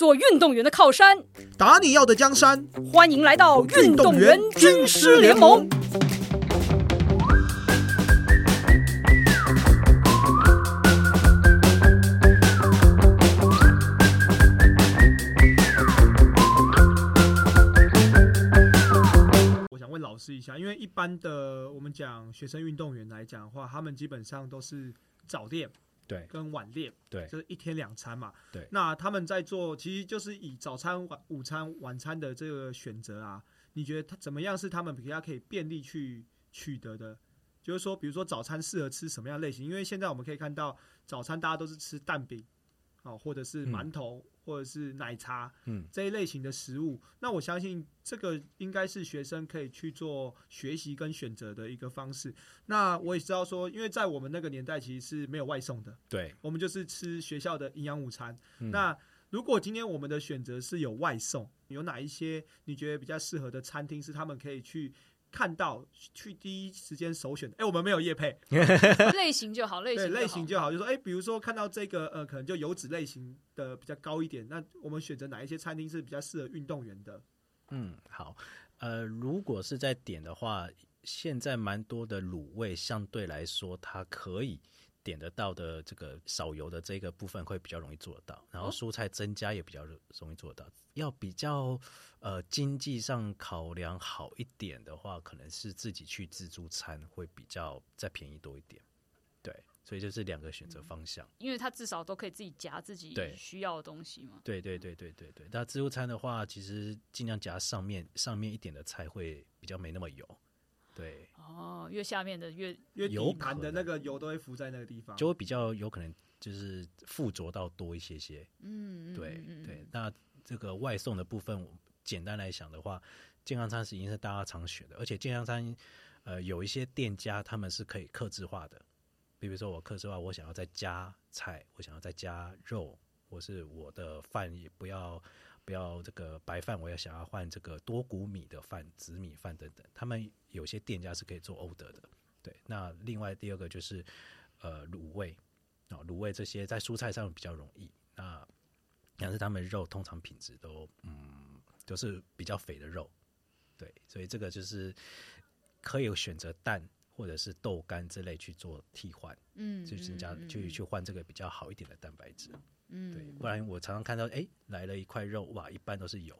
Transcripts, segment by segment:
做运动员的靠山。打你要的江山，欢迎来到运动员军师联盟。我想问老师一下，因为一般的我们讲学生运动员来讲的话，他们基本上都是早练对跟晚练，对就是一天两餐嘛。对那他们在做，其实就是以早餐、晚午餐、晚餐的这个选择啊，你觉得他怎么样是他们比较可以便利去取得的？就是说，比如说早餐适合吃什么样类型？因为现在我们可以看到，早餐大家都是吃蛋饼，哦，或者是馒头，或者是奶茶，嗯，这一类型的食物。那我相信这个应该是学生可以去做学习跟选择的一个方式。那我也知道说，因为在我们那个年代其实是没有外送的，对，我们就是吃学校的营养午餐。嗯那如果今天我们的选择是有外送，有哪一些你觉得比较适合的餐厅是他们可以去看到、去第一时间首选的？哎、我们没有叶配，类型就好，类型类型就就好，就说哎、比如说看到这个呃，可能就油脂类型的比较高一点，那我们选择哪一些餐厅是比较适合运动员的？嗯，好，呃，如果是在点的话，现在蛮多的卤味相对来说，它可以点得到的这个少油的这个部分会比较容易做得到，然后哦蔬菜增加也比较容易做得到。要比较呃经济上考量好一点的话，可能是自己去自助餐会比较再便宜多一点。对，所以就是两个选择方向。因为它至少都可以自己夹自己需要的东西嘛。对对对对对对，那自助餐的话，其实尽量夹上面上面一点的菜会比较没那么油。对，哦，越下面的越因为有底盘的那个油都会浮在那个地方，就会比较有可能就是附着到多一些些。嗯，嗯对对，那这个外送的部分，我简单来讲的话，健康餐是已经是大家常选的，而且健康餐呃有一些店家他们是可以克制化的，比如说我克制化，我想要再加菜，我想要再加肉，或是我的饭也不要。不要这个白饭，我也想要换这个多谷米的饭、紫米饭等等。他们有些店家是可以做 order 的。对，那另外第二个就是呃卤味啊，卤味这些在蔬菜上比较容易。那但是他们肉通常品质都嗯都是比较肥的肉，对，所以这个就是可以选择蛋或者是豆干之类去做替换，嗯，去增加嗯去去换这个比较好一点的蛋白质。嗯，对，不然我常常看到哎来了一块肉，哇，一般都是油。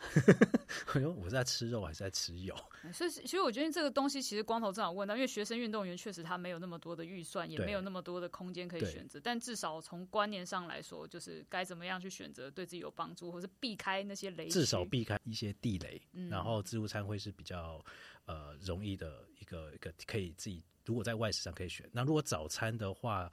我说我是在吃肉还是在吃油？所以，其实我觉得这个东西其实光头正好问到，因为学生运动员确实他没有那么多的预算，也没有那么多的空间可以选择。但至少从观念上来说，就是该怎么样去选择对自己有帮助，或是避开那些雷。至少避开一些地雷，嗯然后自助餐会是比较呃容易的一个一个可以自己如果在外食上可以选。那如果早餐的话，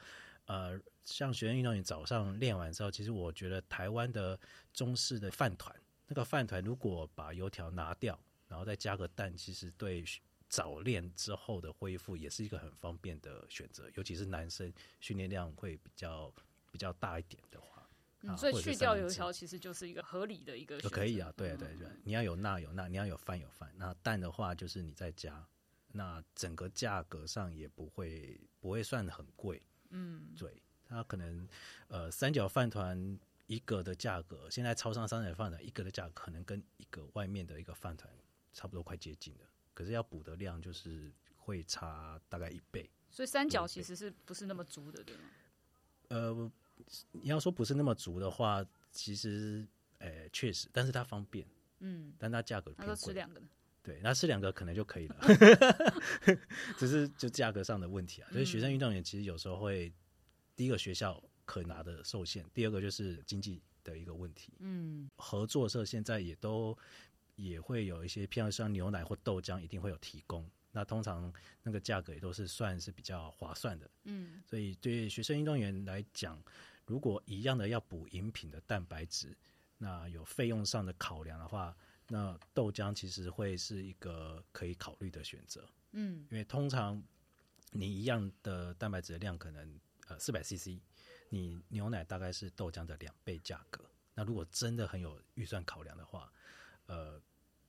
呃，像学生运动员早上练完之后，其实我觉得台湾的中式的饭团，那个饭团如果把油条拿掉，然后再加个蛋，其实对早练之后的恢复也是一个很方便的选择，尤其是男生训练量会比较比较大一点的话。嗯，所以去掉油条其实就是一个合理的一个就可以啊，对嗯对对，你要有钠有钠，你要有饭有饭。那蛋的话，就是你再加，那整个价格上也不会不会算很贵。嗯，对，它可能呃三角饭团一个的价格，现在超商三角饭团一个的价格可能跟一个外面的一个饭团差不多快接近了，可是要补的量就是会差大概一倍。所以三角其实是不是那么足的，对吗？呃，你要说不是那么足的话，其实呃确实，但是它方便，嗯，但它价格他偏贵。说吃两个的，对，那吃两个可能就可以了，只是就价格上的问题啊。所以学生运动员其实有时候会，第一个学校可拿的受限，第二个就是经济的一个问题。嗯合作社现在也都也会有一些，偏向像牛奶或豆浆，一定会有提供。那通常那个价格也都是算是比较划算的。嗯所以对学生运动员来讲，如果一样的要补饮品的蛋白质，那有费用上的考量的话，那豆浆其实会是一个可以考虑的选择。嗯因为通常你一样的蛋白质的量可能呃四百 CC，你牛奶大概是豆浆的两倍价格。那如果真的很有预算考量的话，呃，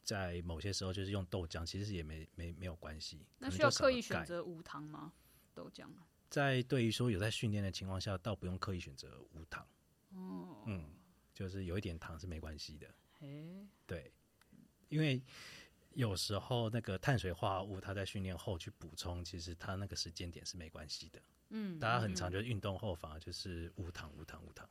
在某些时候就是用豆浆，其实也没没没有关系。那需要刻意选择无糖吗？豆浆？在对于说有在训练的情况下，倒不用刻意选择无糖。哦，嗯，就是有一点糖是没关系的。诶，对，因为有时候那个碳水化合物，它在训练后去补充，其实它那个时间点是没关系的。嗯，大家很常嗯就是运动后反而就是无糖、无糖、无糖。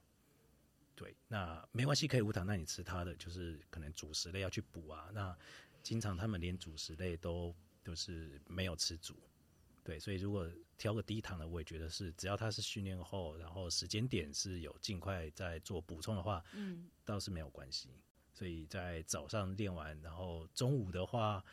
对，那没关系，可以无糖，那你吃它的就是可能主食类要去补啊。那经常他们连主食类都就是没有吃足。对，所以如果挑个低糖的，我也觉得是，只要他是训练后，然后时间点是有尽快在做补充的话，嗯倒是没有关系。所以在早上练完，然后中午的话，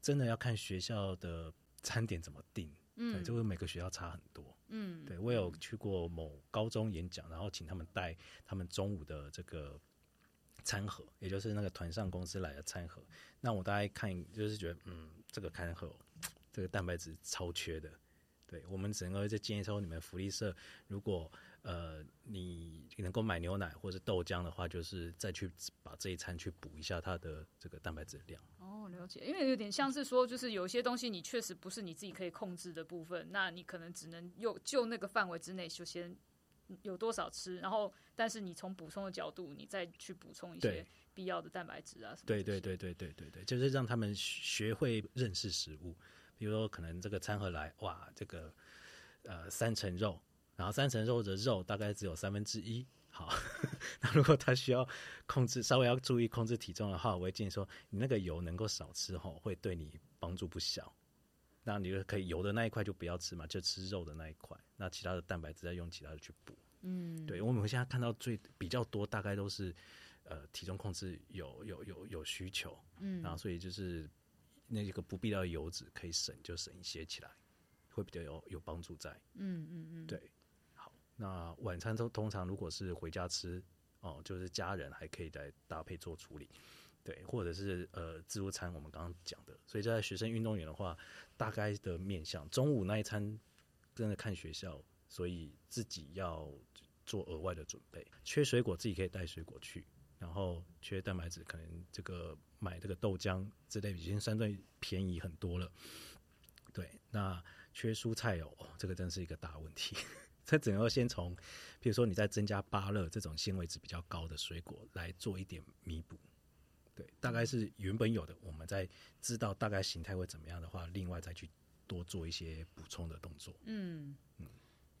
真的要看学校的餐点怎么定。对，嗯，这个每个学校差很多。嗯，对我有去过某高中演讲，然后请他们带他们中午的这个餐盒，也就是那个团上公司来的餐盒。那我大概看，就是觉得，嗯，这个餐盒这个蛋白质超缺的。对我们整个在建议说，你们福利社如果呃你能够买牛奶或者豆浆的话，就是再去把这一餐去补一下它的这个蛋白质量。哦，了解，因为有点像是说，就是有些东西你确实不是你自己可以控制的部分，那你可能只能用就那个范围之内就先有多少吃，然后但是你从补充的角度，你再去补充一些必要的蛋白质啊什么。对对，对对对对对，就是让他们学会认识食物。比如说，可能这个餐盒来，哇，这个呃三层肉，然后三层肉的肉大概只有三分之一。好，那如果他需要控制，稍微要注意控制体重的话，我会建议说，你那个油能够少吃吼，会对你帮助不小。那你就可以油的那一块就不要吃嘛，就吃肉的那一块，那其他的蛋白质再用其他的去补。嗯，对，我们现在看到最比较多，大概都是呃体重控制有有有有需求，嗯然后所以就是那个不必要的油脂可以省就省一些起来，会比较有有帮助在。嗯嗯嗯，对，好，那晚餐都通常如果是回家吃哦，就是家人还可以来搭配做处理。对，或者是呃自助餐，我们刚刚讲的，所以在学生运动员的话，大概的面向中午那一餐真的看学校，所以自己要做额外的准备。缺水果自己可以带水果去，然后缺蛋白质，可能这个买这个豆浆之类已经相对便宜很多了。对，那缺蔬菜，哦这个真是一个大问题。这只能够先从，比如说你在增加芭乐这种纤维值比较高的水果来做一点弥补。对，大概是原本有的，我们在知道大概形态会怎么样的话，另外再去多做一些补充的动作。嗯，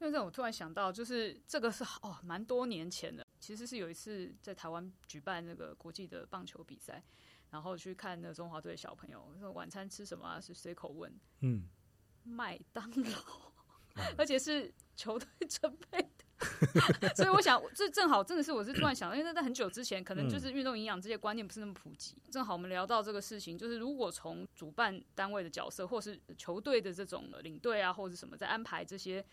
因为这我突然想到，就是这个是哦，蛮多年前的，其实是有一次在台湾举办那个国际的棒球比赛，然后去看那个中华队的小朋友说晚餐吃什么、啊，是随口问嗯，麦当劳，而且是球队准备的。所以我想，这正好真的是我是突然想到，因为在很久之前，可能就是运动营养这些观念不是那么普及。正好我们聊到这个事情，就是如果从主办单位的角色，或是球队的这种领队啊，或者什么，在安排这些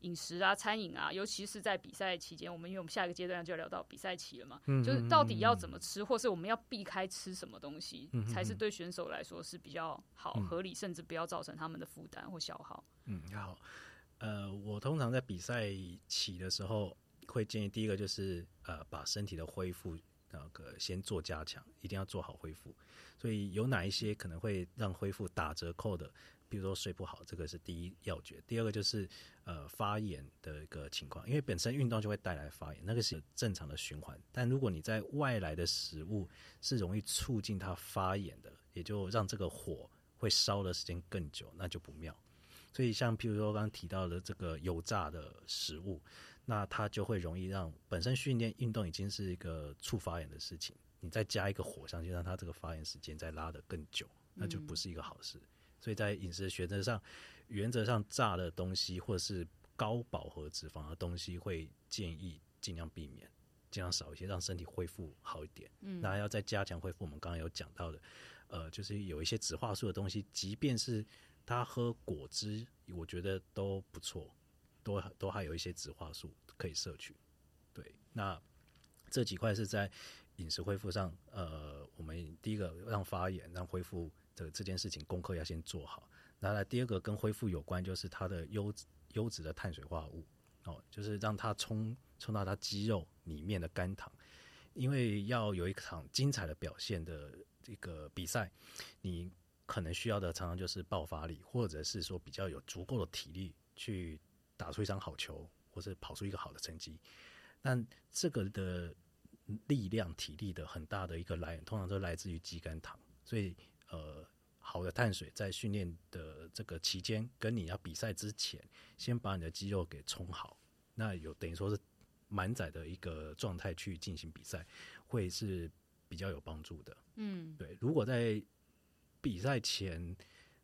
饮食啊、餐饮啊，尤其是在比赛期间，我们因为我们下一个阶段就要聊到比赛期了嘛，就是到底要怎么吃，或是我们要避开吃什么东西，才是对选手来说是比较好、合理，甚至不要造成他们的负担或消耗。嗯，好，呃，我通常在比赛起的时候会建议，第一个就是呃，把身体的恢复那个先做加强，一定要做好恢复。所以有哪一些可能会让恢复打折扣的，比如说睡不好，这个是第一要诀。第二个就是呃发炎的一个情况，因为本身运动就会带来发炎，那个是正常的循环。但如果你在外来的食物是容易促进它发炎的，也就让这个火会烧的时间更久，那就不妙。所以像譬如说刚刚提到的这个油炸的食物，那它就会容易让本身训练运动已经是一个促发炎的事情，你再加一个火上去，让它这个发炎时间再拉得更久，那就不是一个好事。所以在饮食选择上，原则上炸的东西或者是高饱和脂肪的东西，会建议尽量避免，尽量少一些，让身体恢复好一点。嗯，那要再加强恢复，我们刚刚有讲到的，呃，就是有一些植化素的东西，即便是他喝果汁，我觉得都不错，都都还有一些植化素可以摄取。对，那这几块是在饮食恢复上，呃，我们第一个让发炎、让恢复的这件事情功课要先做好。然后来第二个跟恢复有关，就是它的优质优质的碳水化合物哦，就是让它冲冲到它肌肉里面的肝糖，因为要有一场精彩的表现的这个比赛，你可能需要的常常就是爆发力，或者是说比较有足够的体力去打出一场好球，或是跑出一个好的成绩。但这个的力量、体力的很大的一个来源，通常都来自于肌酐糖。所以，呃，好的碳水在训练的这个期间，跟你要比赛之前，先把你的肌肉给充好，那有等于说是满载的一个状态去进行比赛，会是比较有帮助的。嗯，对，如果在比赛前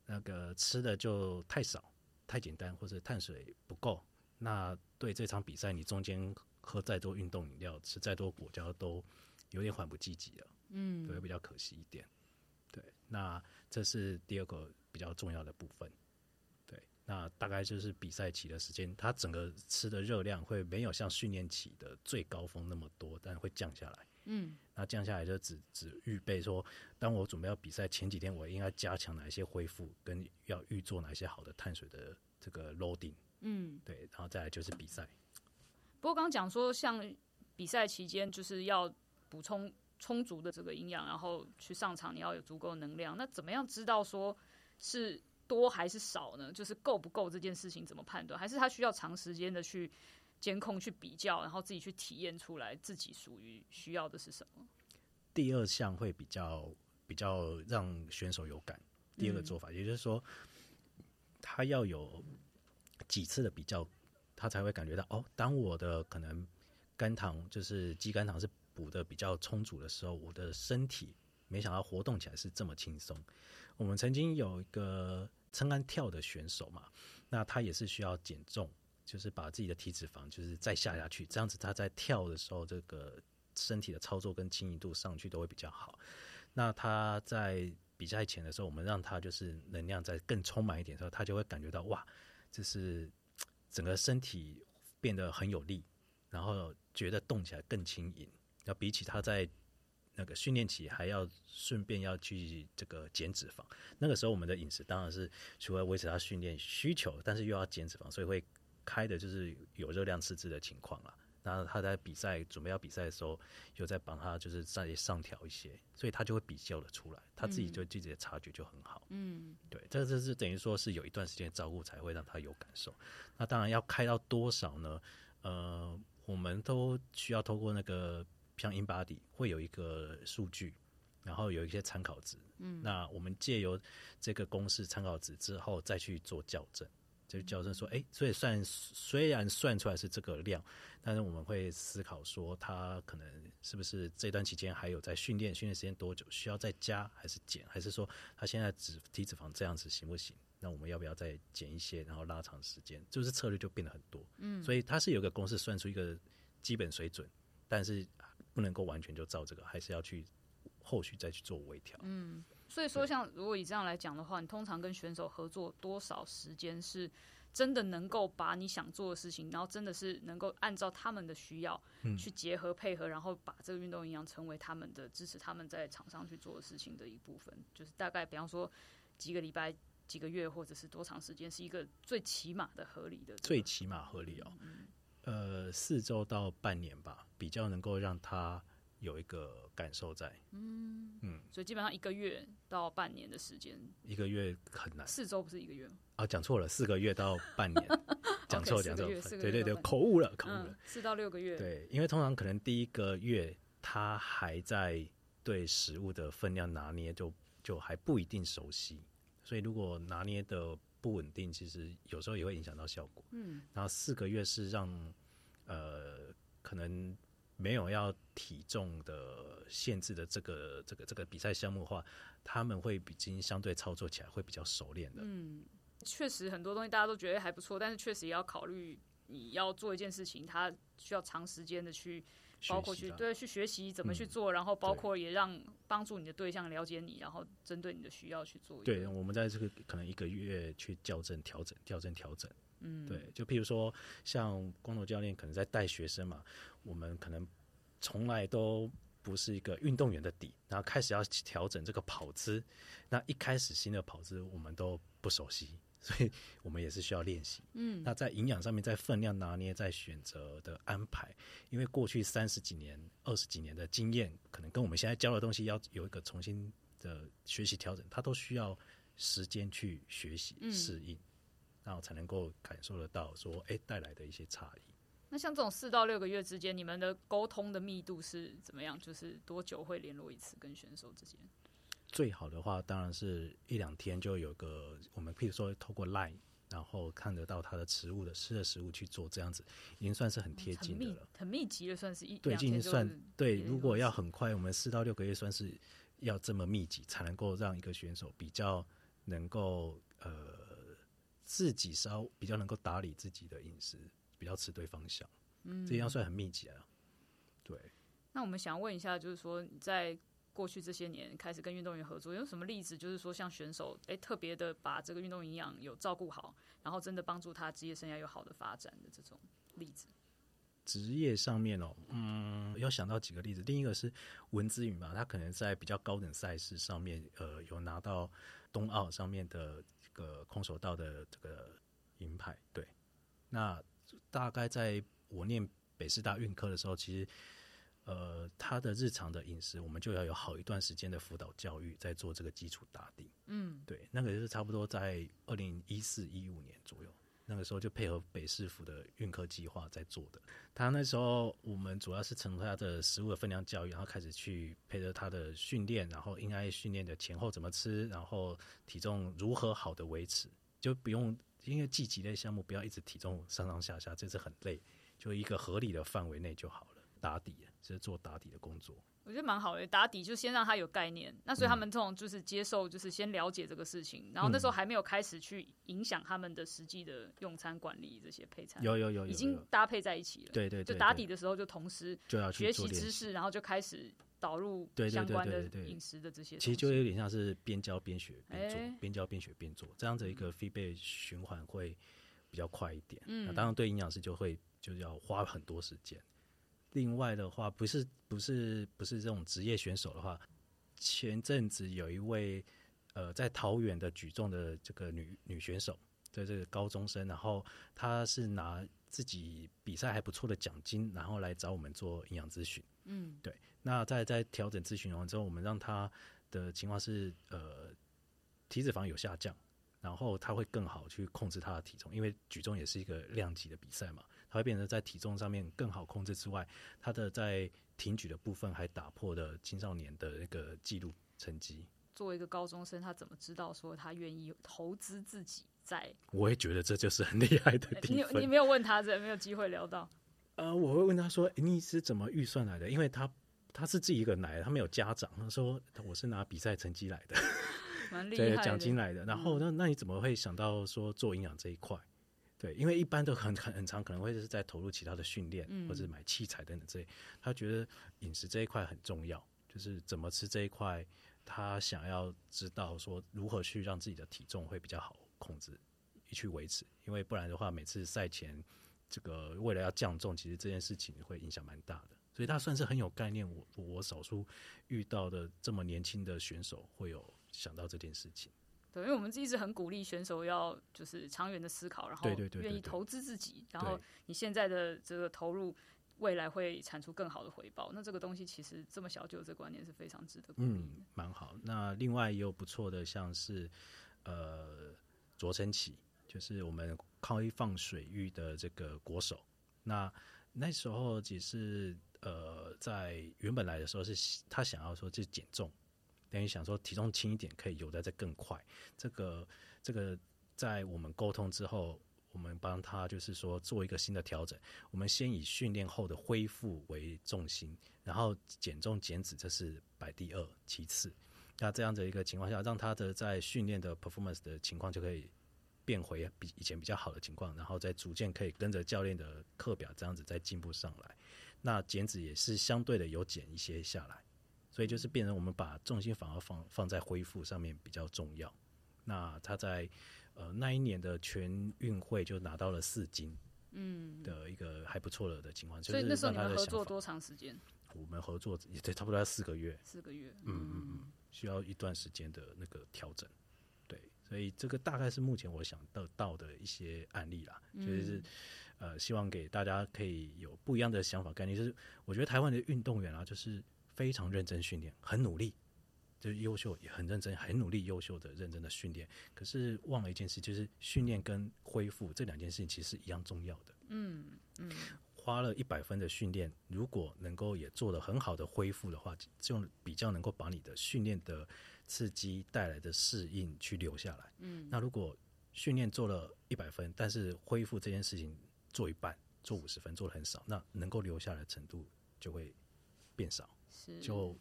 那个吃的就太少、太简单，或者碳水不够，那对这场比赛你中间喝再多运动饮料、吃再多果胶都有点缓不济急了，嗯，对，比较可惜一点。对，那这是第二个比较重要的部分。对，那大概就是比赛期的时间，它整个吃的热量会没有像训练期的最高峰那么多，但会降下来。嗯，那降下来就只只预备说，当我准备要比赛前几天，我应该加强哪一些恢复，跟要预做哪一些好的碳水的这个 loading。嗯，对，然后再来就是比赛。不过刚刚讲说，像比赛期间就是要补充充足的这个营养，然后去上场，你要有足够的能量。那怎么样知道说是多还是少呢？就是够不够这件事情怎么判断？还是他需要长时间的去监控、去比较，然后自己去体验出来自己属于需要的是什么？第二项会比较比较让选手有感。第二个做法，也就是说，他要有几次的比较，他才会感觉到哦，当我的可能肝糖就是肌肝糖是补的比较充足的时候，我的身体没想到活动起来是这么轻松。我们曾经有一个撑杆跳的选手嘛，那他也是需要减重，就是把自己的体脂肪就是再下下去，这样子他在跳的时候，这个身体的操作跟轻盈度上去都会比较好。那他在比赛前的时候，我们让他就是能量再更充满一点的时候，他就会感觉到哇，这是整个身体变得很有力，然后觉得动起来更轻盈。要比起他在那个训练期还要顺便要去这个减脂肪，那个时候我们的饮食当然是除了维持他训练需求，但是又要减脂肪，所以会开的就是有热量赤字的情况了。然后他在比赛准备要比赛的时候，有在帮他就是再上调一些，所以他就会比较的出来，他自己就自己的察觉就很好。嗯，对，这这是等于说是有一段时间照顾才会让他有感受。那当然要开到多少呢？呃，我们都需要透过那个像 InBody 会有一个数据，然后有一些参考值。嗯，那我们借由这个公式参考值之后，再去做校正。就矫正说，哎、所以算虽然算出来是这个量，但是我们会思考说，他可能是不是这段期间还有在训练，训练时间多久，需要再加还是减，还是说他现在脂体脂肪这样子行不行？那我们要不要再减一些，然后拉长时间？就是策略就变得很多。嗯，所以它是有个公式算出一个基本水准，但是不能够完全就照这个，还是要去后续再去做微调。嗯所以说，像如果以这样来讲的话，你通常跟选手合作多少时间是真的能够把你想做的事情，然后真的是能够按照他们的需要去结合配合，然后把这个运动营养成为他们的支持他们在场上去做的事情的一部分。就是大概比方说几个礼拜、几个月，或者是多长时间，是一个最起码的合理的最起码合理哦，呃，四周到半年吧，比较能够让他有一个感受在。嗯。嗯。所以基本上一个月到半年的时间，一个月很难。四周不是一个月吗？啊，讲错了，四个月到半年，讲错讲错。对对对口误了，口误四到六个月。，对，因为通常可能第一个月他还在对食物的分量拿捏就就还不一定熟悉，所以如果拿捏的不稳定，其实有时候也会影响到效果。嗯，然后四个月是让呃可能没有要体重的限制的这个这个这个比赛项目的话，他们会已经相对操作起来会比较熟练的。嗯，确实很多东西大家都觉得还不错，但是确实也要考虑你要做一件事情，它需要长时间的去，包括去对去学习怎么去嗯做，然后包括也让帮助你的对象了解你，然后针对你的需要去做。对，我们在这个可能一个月去校正、调整、校正、调整。嗯，对，就譬如说，像光头教练可能在带学生嘛，我们可能从来都不是一个运动员的底，然后开始要调整这个跑姿，那一开始新的跑姿我们都不熟悉，所以我们也是需要练习。嗯，那在营养上面，在分量拿捏，在选择的安排，因为过去三十几年、二十几年的经验，可能跟我们现在教的东西要有一个重新的学习调整，它都需要时间去学习嗯。适应，然后才能够感受得到说，哎，带来的一些差异。那像这种四到六个月之间，你们的沟通的密度是怎么样？就是多久会联络一次跟选手之间？最好的话，当然是一两天就有个我们，譬如说透过 Line，然后看得到他的食物的吃的食物去做，这样子已经算是很贴近的了。很密集的，算是一对，已经算对。如果要很快，我们四到六个月算是要这么密集，才能够让一个选手比较能够呃自己稍比较能够打理自己的饮食，比较吃对方向。嗯，这样算很密集啊。对。那我们想问一下，就是说你在。过去这些年开始跟运动员合作，有什么例子？就是说，像选手哎，特别的把这个运动营养有照顾好，然后真的帮助他职业生涯有好的发展的这种例子。职业上面哦，嗯，有想到几个例子。第一个是文姿允吧，他可能在比较高等赛事上面，呃，有拿到冬奥上面的这个空手道的这个银牌。对，那大概在我念北师大运科的时候，其实。呃，他的日常的饮食，我们就要有好一段时间的辅导教育，在做这个基础打底。嗯，对，那个就是差不多在二零一四一五年左右，那个时候就配合北市府的运科计划在做的。他那时候我们主要是从他的食物的分量教育，然后开始去配合他的训练，然后应该训练的前后怎么吃，然后体重如何好的维持，就不用因为积极类项目不要一直体重上上下下，这是很累，就一个合理的范围内就好了，打底。是做打底的工作，我觉得蛮好的。打底就先让他有概念，那所以他们这种就是接受，就是先了解这个事情，然后那时候还没有开始去影响他们的实际的用餐管理这些配餐。有有有，已经搭配在一起了。对对，就打底的时候就同时就要学习知识，然后就开始导入相关的饮食的这些。其实就有点像是边教边学边做，边教边学边做，这样子一个 feedback 循环会比较快一点。嗯，那当然对营养师就会就是要花很多时间。另外的话，不是不是不是这种职业选手的话，前阵子有一位呃在桃园的举重的这个女女选手，对这个高中生，然后她是拿自己比赛还不错的奖金，然后来找我们做营养咨询。嗯，对。那在在调整咨询完之后，我们让她的情况是呃体脂肪有下降，然后她会更好去控制她的体重，因为举重也是一个量级的比赛嘛。它会变成在体重上面更好控制之外，它的在挺举的部分还打破了青少年的那个记录成绩。作为一个高中生，他怎么知道说他愿意投资自己在？我也觉得这就是很厉害的地方。你你没有问他，这没有机会聊到。呃，我会问他说：“你是怎么预算来的？”因为他他是自己一个人来的，他没有家长。他说：“我是拿比赛成绩来的，蛮厉害，奖金来的。”然后那那你怎么会想到说做营养这一块？对，因为一般都很很很长，可能会是在投入其他的训练，或者买器材等等这类。他觉得饮食这一块很重要，就是怎么吃这一块，他想要知道说如何去让自己的体重会比较好控制，去维持。因为不然的话，每次赛前这个为了要降重，其实这件事情会影响蛮大的。所以他算是很有概念。我我少数遇到的这么年轻的选手会有想到这件事情。对，因为我们一直很鼓励选手要就是长远的思考，然后愿意投资自己，然后你现在的这个投入，未来会产出更好的回报。那这个东西其实这么小就有这个观念是非常值得鼓励。嗯，蛮好。那另外也有不错的，像是呃卓成启，就是我们开放水域的这个国手。那那时候只是呃在原本来的时候是他想要说就减重。等于想说体重轻一点可以游得再更快，这个这个在我们沟通之后，我们帮他就是说做一个新的调整。我们先以训练后的恢复为重心，然后减重减脂这是摆第二其次。那这样的一个情况下，让他的在训练的 performance 的情况就可以变回比以前比较好的情况，然后再逐渐可以跟着教练的课表这样子再进步上来。那减脂也是相对的有减一些下来。所以就是变成我们把重心反而放放在恢复上面比较重要。那他在呃那一年的全运会就拿到了四金，嗯，的一个还不错了的情况。所以那时候你们合作多长时间？我们合作也差不多要四个月。四个月，嗯嗯嗯，需要一段时间的那个调整。对，所以这个大概是目前我想得到的一些案例啦，就是呃希望给大家可以有不一样的想法概念。就是我觉得台湾的运动员啊，就是。非常认真训练，很努力，就是优秀，也很认真，很努力，优秀的认真的训练。可是忘了一件事，就是训练跟恢复这两件事情其实是一样重要的。嗯嗯，花了一百分的训练，如果能够也做了很好的恢复的话，就比较能够把你的训练的刺激带来的适应去留下来。嗯，那如果训练做了一百分，但是恢复这件事情做一半，做五十分，做的很少，那能够留下来的程度就会变少，是就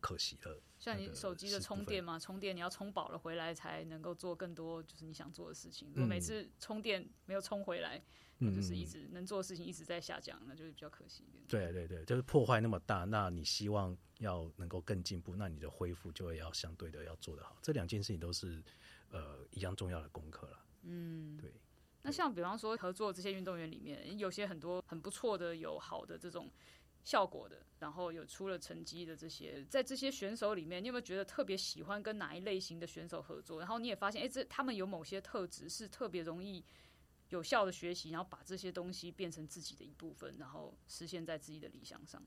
可惜了。像你手机的充电嘛，充电你要充饱了回来才能够做更多就是你想做的事情。如果每嗯次充电没有充回来，那嗯，就是一嗯直能做的事情一直在下降，那就是比较可惜一点。对对对，就是破坏那么大，那你希望要能够更进步，那你的恢复就会要相对的要做得好。这两件事情都是呃一样重要的功课了。嗯，对。那像比方说合作这些运动员里面，有些很多很不错的、有好的这种效果的，然后有出了成绩的这些，在这些选手里面，你有没有觉得特别喜欢跟哪一类型的选手合作？然后你也发现，哎、这他们有某些特质是特别容易有效的学习，然后把这些东西变成自己的一部分，然后实现在自己的理想上。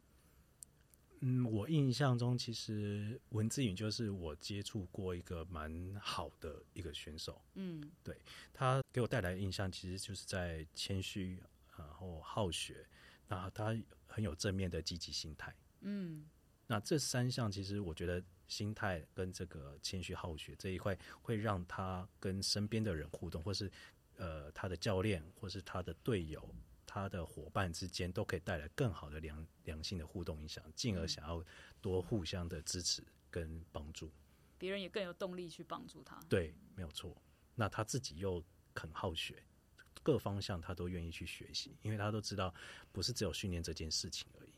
嗯，我印象中其实文志颖就是我接触过一个蛮好的一个选手，嗯对他给我带来的印象其实就是在谦虚，然后好学，那他很有正面的积极心态。嗯那这三项其实我觉得心态跟这个谦虚好学这一块，会让他跟身边的人互动，或是呃他的教练，或是他的队友、他的伙伴之间，都可以带来更好的良良性的互动影响，进而想要多互相的支持跟帮助。别人也更有动力去帮助他。对，没有错。那他自己又肯好学，各方向他都愿意去学习，因为他都知道不是只有训练这件事情而已。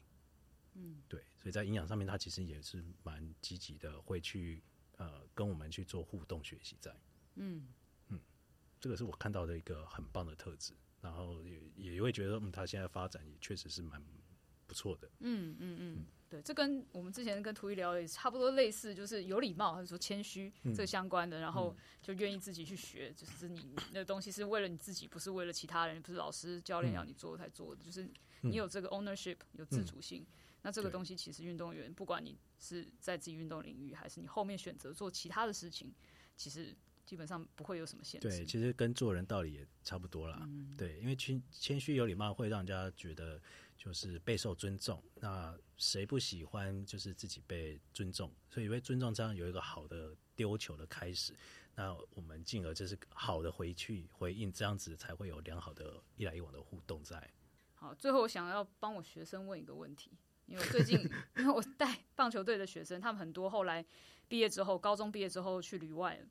嗯，对，所以在营养上面，他其实也是蛮积极的，会去呃跟我们去做互动学习在。嗯嗯这个是我看到的一个很棒的特质，然后也也会觉得，嗯，他现在发展也确实是蛮不错的。嗯嗯嗯，对，这跟我们之前跟图一聊的也差不多类似，就是有礼貌，或者说谦虚嗯。这相关的，然后就愿意自己去学，就是你那东西是为了你自己，不是为了其他人，不是老师教练嗯。要你做才做的，就是你有这个 ownership，有自主性。那这个东西其实运动员，不管你是在自己运动领域，还是你后面选择做其他的事情，其实基本上不会有什么限制。对，其实跟做人道理也差不多啦。嗯对，因为谦谦虚有礼貌，会让人家觉得就是备受尊重。那谁不喜欢就是自己被尊重？所以因为尊重这样有一个好的丢球的开始，那我们进而就是好的回去回应，这样子才会有良好的一来一往的互动在。好，最后我想要帮我学生问一个问题，因为我最近 因为我带棒球队的学生，他们很多后来毕业之后，高中毕业之后去旅外了，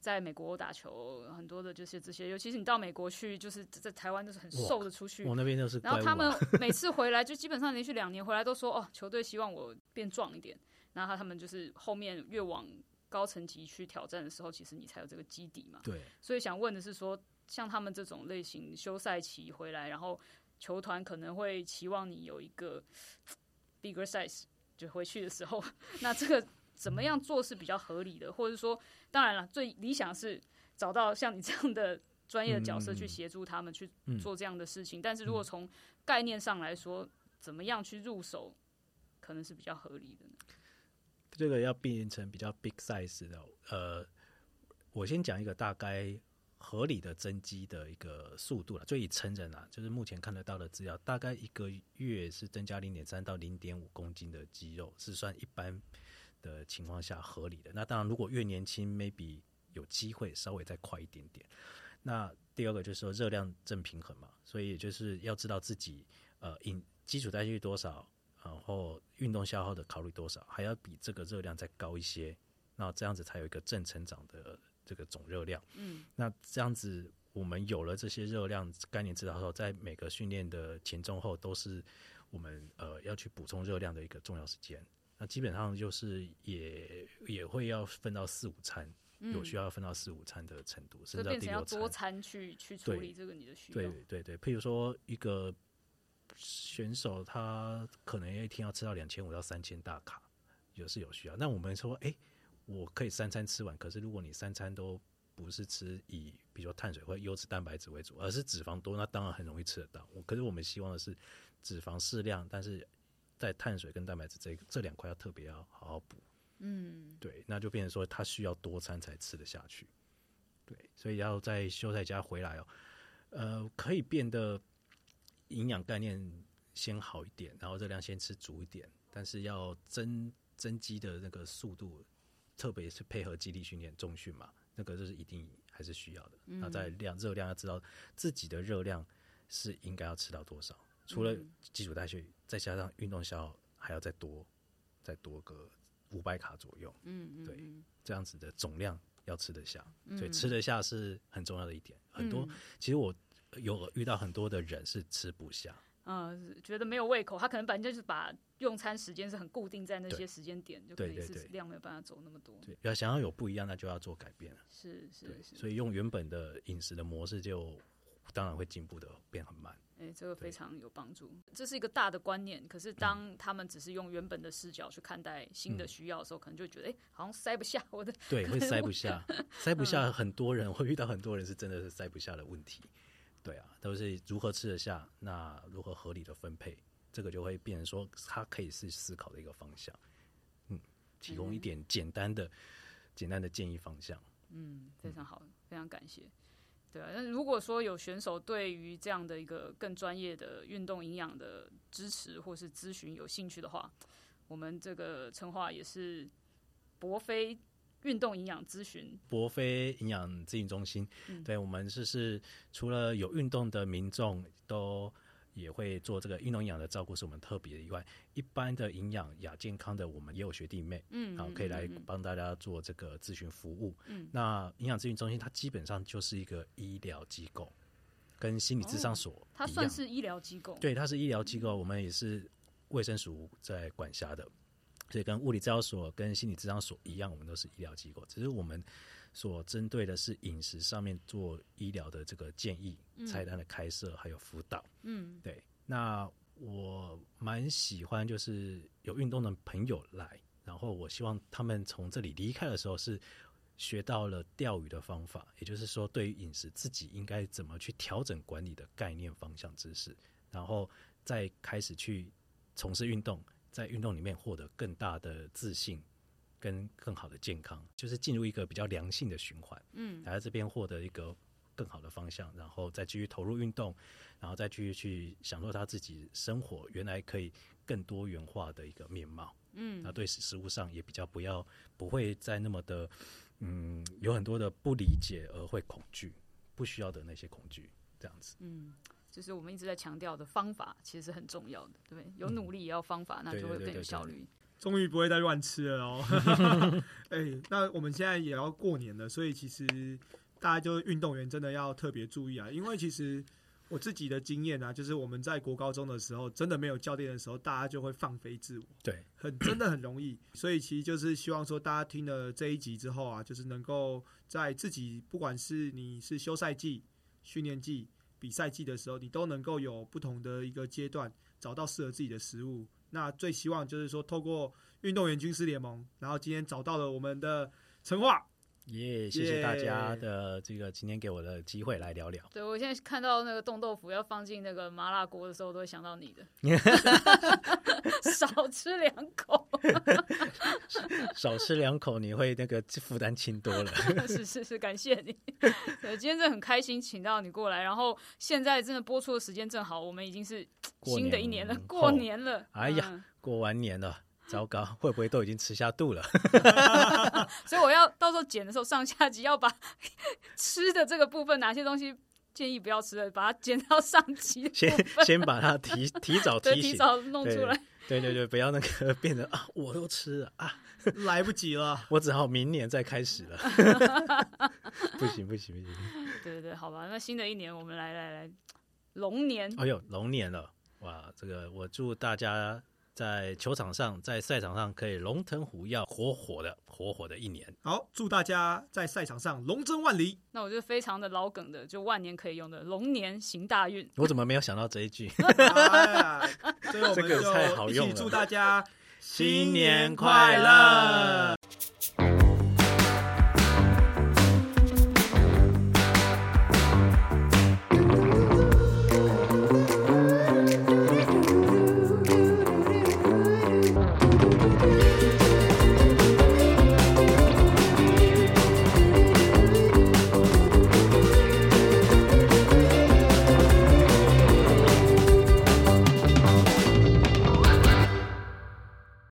在美国打球，很多的就是这些，尤其是你到美国去，就是在台湾都是很瘦的出去，我那边都是、啊，然后他们 每次回来就基本上连续两年回来都说哦，球队希望我变壮一点，然后他们就是后面越往高层级去挑战的时候，其实你才有这个基底嘛。对所以想问的是说，像他们这种类型休赛期回来，然后球团可能会期望你有一个 bigger size，就回去的时候，那这个怎么样做是比较合理的？或者说，当然了，最理想是找到像你这样的专业的角色去嗯协助他们去嗯做这样的事情。但是如果从概念上来说，怎么样去入手，可能是比较合理的呢？这个要变成比较 big size 的，呃，我先讲一个大概合理的增肌的一个速度了。就以成人啊，就是目前看得到的资料，大概一个月是增加零点三到零点五公斤的肌肉，是算一般的情况下合理的。那当然，如果越年轻，maybe 有机会稍微再快一点点。那第二个就是说热量正平衡嘛，所以就是要知道自己呃饮基础代谢率多少，然后运动消耗的考虑多少，还要比这个热量再高一些，那这样子才有一个正成长的这个总热量。嗯，那这样子我们有了这些热量概念知道后，在每个训练的前中后都是我们呃要去补充热量的一个重要时间。那基本上就是也也会要分到四五餐，有需要分到四五餐的程度，甚至到第六餐。多餐去去处理这个你的需要对。对对，譬如说一个选手，他可能一天要吃到两千五到三千大卡，有是有需要。那我们说，哎、我可以三餐吃完，可是如果你三餐都不是吃以比如说碳水或优质蛋白质为主，而是脂肪多，那当然很容易吃得到。我可是我们希望的是脂肪适量，但是在碳水跟蛋白质这这两块要特别要好好补。嗯，对，那就变成说他需要多餐才吃得下去。对，所以要在休赛加回来哦，呃，可以变得营养概念先好一点，然后热量先吃足一点，但是要增增肌的那个速度，特别是配合肌力训练、重训嘛，那个就是一定还是需要的。那在量热量要知道自己的热量是应该要吃到多少，除了基础代谢，再加上运动消耗，还要再多再多个五百卡左右。嗯嗯，对，这样子的总量要吃得下，所以吃得下是很重要的一点。很多其实我有遇到很多的人是吃不下。嗯，觉得没有胃口，他可能本来就是把用餐时间是很固定在那些时间点，就可以是量没有办法走那么多。对，要想要有不一样，那就要做改变了。是是是，所以用原本的饮食的模式，就当然会进步的变很慢。哎，这个非常有帮助。这是一个大的观念，可是当他们只是用原本的视角去看待新的需要的时候，可能就觉得哎，好像塞不下我的。对，会塞不下，塞不下。很多人 会遇到很多人是真的是塞不下的问题。对啊，都是如何吃得下，那如何合理的分配，这个就会变成说，它可以是思考的一个方向。嗯，提供一点简单的、简单的建议方向。嗯，非常好，非常感谢。对啊，那如果说有选手对于这样的一个更专业的运动营养的支持或是咨询有兴趣的话，我们这个称话也是博飞。运动营养咨询，博飞营养咨询中心，对我们是是除了有运动的民众都也会做这个运动营养的照顾，是我们特别的以外，一般的营养亚健康的我们也有学弟妹，嗯，好可以来帮大家做这个咨询服务。嗯，那营养咨询中心它基本上就是一个医疗机构，跟心理智商所，它算是医疗机构，对，它是医疗机构，我们也是卫生署在管辖的。所以跟物理治疗所、跟心理治疗所一样，我们都是医疗机构，只是我们所针对的是饮食上面做医疗的这个建议、菜单的开设还有辅导。嗯，对。那我蛮喜欢就是有运动的朋友来，然后我希望他们从这里离开的时候是学到了钓鱼的方法，也就是说对于饮食自己应该怎么去调整管理的概念方向知识，然后再开始去从事运动。在运动里面获得更大的自信，跟更好的健康，就是进入一个比较良性的循环。嗯，来到这边获得一个更好的方向，然后再继续投入运动，然后再继续去享受他自己生活原来可以更多元化的一个面貌。嗯，那对食物上也比较不要不会再那么的嗯有很多的不理解而会恐惧，不需要的那些恐惧这样子。嗯。就是我们一直在强调的方法，其实是很重要的，对不对？有努力也要方法，那就会更有效率。终于不会再乱吃了哦。哎，那我们现在也要过年了，所以其实大家就运动员真的要特别注意啊，因为其实我自己的经验啊，就是我们在国高中的时候，真的没有教练的时候，大家就会放飞自我，对，很真的很容易。所以其实就是希望说，大家听了这一集之后啊，就是能够在自己不管是你是休赛季、训练季。比赛季的时候，你都能够有不同的一个阶段，找到适合自己的食物。那最希望就是说，透过运动员军师联盟，然后今天找到了我们的陈化。耶！谢谢大家的这个今天给我的机会来聊聊。对我现在看到那个冻豆腐要放进那个麻辣锅的时候，都会想到你的。少吃两口，少吃两口，你会那个负担轻多了。是是是，感谢你。对，今天真的很开心，请到你过来。然后现在真的播出的时间正好，我们已经是新的一年了，过年了。哎呀，过完年了。糟糕，会不会都已经吃下肚了？所以我要到时候剪的时候，上下集要把吃的这个部分哪些东西建议不要吃的，把它剪到上集。先先把它提提早提提早弄出来。对对对，不要那个变成啊，我都吃了啊，来不及了，我只好明年再开始了。不行不行不行。对对对，好吧，那新的一年我们来来来，龙年。哎呦，龙年了哇！这个我祝大家。在球场上，在赛场上可以龙腾虎跃，火火的，火火的一年。好，祝大家在赛场上龙争万里。那我就非常的老梗的，就万年可以用的龙年行大运。我怎么没有想到这一句？这个太好用了。祝大家新年快乐。